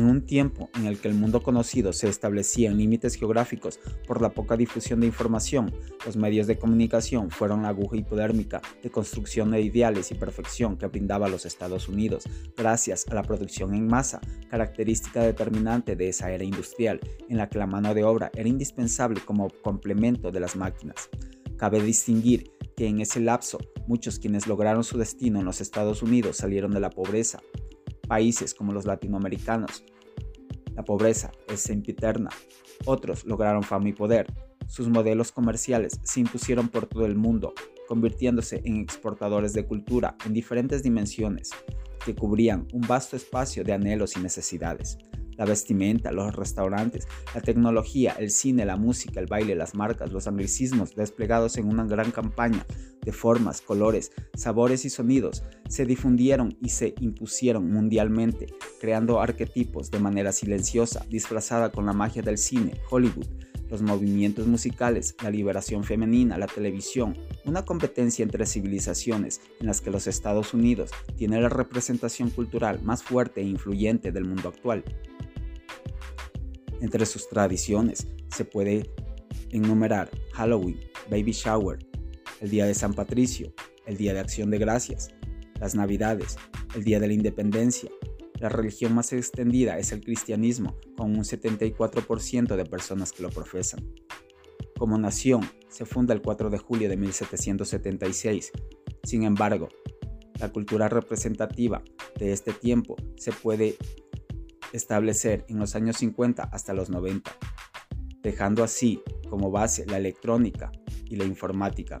un tiempo en el que el mundo conocido se establecía en límites geográficos por la poca difusión de información, los medios de comunicación fueron la aguja hipodérmica de construcción de ideales y perfección que brindaba los Estados Unidos, gracias a la producción en masa, característica determinante de esa era industrial, en la que la mano de obra era indispensable como complemento de las máquinas. Cabe distinguir que en ese lapso muchos quienes lograron su destino en los Estados Unidos salieron de la pobreza, países como los latinoamericanos. La pobreza es sempiterna. Otros lograron fama y poder. Sus modelos comerciales se impusieron por todo el mundo, convirtiéndose en exportadores de cultura en diferentes dimensiones, que cubrían un vasto espacio de anhelos y necesidades la vestimenta, los restaurantes, la tecnología, el cine, la música, el baile, las marcas, los anglicismos desplegados en una gran campaña de formas, colores, sabores y sonidos, se difundieron y se impusieron mundialmente, creando arquetipos de manera silenciosa, disfrazada con la magia del cine, Hollywood, los movimientos musicales, la liberación femenina, la televisión, una competencia entre civilizaciones en las que los Estados Unidos tiene la representación cultural más fuerte e influyente del mundo actual. Entre sus tradiciones se puede enumerar Halloween, Baby Shower, el Día de San Patricio, el Día de Acción de Gracias, las Navidades, el Día de la Independencia. La religión más extendida es el cristianismo, con un 74% de personas que lo profesan. Como nación, se funda el 4 de julio de 1776. Sin embargo, la cultura representativa de este tiempo se puede establecer en los años 50 hasta los 90, dejando así como base la electrónica y la informática